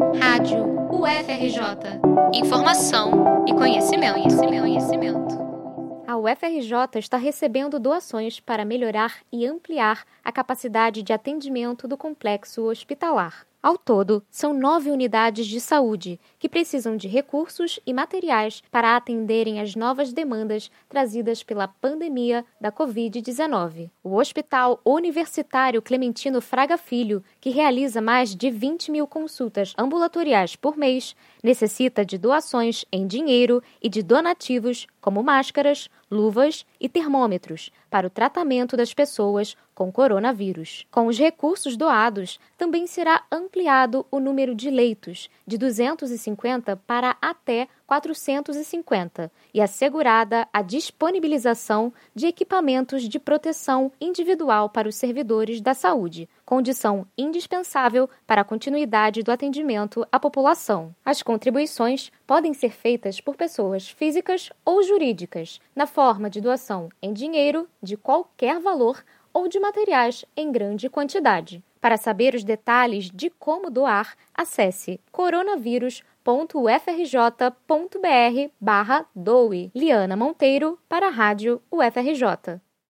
Rádio UFRJ. Informação e conhecimento, conhecimento, conhecimento. A UFRJ está recebendo doações para melhorar e ampliar a capacidade de atendimento do complexo hospitalar. Ao todo, são nove unidades de saúde que precisam de recursos e materiais para atenderem às novas demandas trazidas pela pandemia da Covid-19. O Hospital Universitário Clementino Fraga Filho, que realiza mais de 20 mil consultas ambulatoriais por mês, necessita de doações em dinheiro e de donativos como máscaras, luvas e termômetros para o tratamento das pessoas com coronavírus. Com os recursos doados, também será ampliado o número de leitos de 250 para até 450 e assegurada a disponibilização de equipamentos de proteção individual para os servidores da saúde, condição indispensável para a continuidade do atendimento à população. As contribuições podem ser feitas por pessoas físicas ou jurídicas, na forma de doação em dinheiro de qualquer valor ou de materiais em grande quantidade. Para saber os detalhes de como doar, acesse coronavírus.ufrj.br barra doe. Liana Monteiro para a Rádio UFRJ.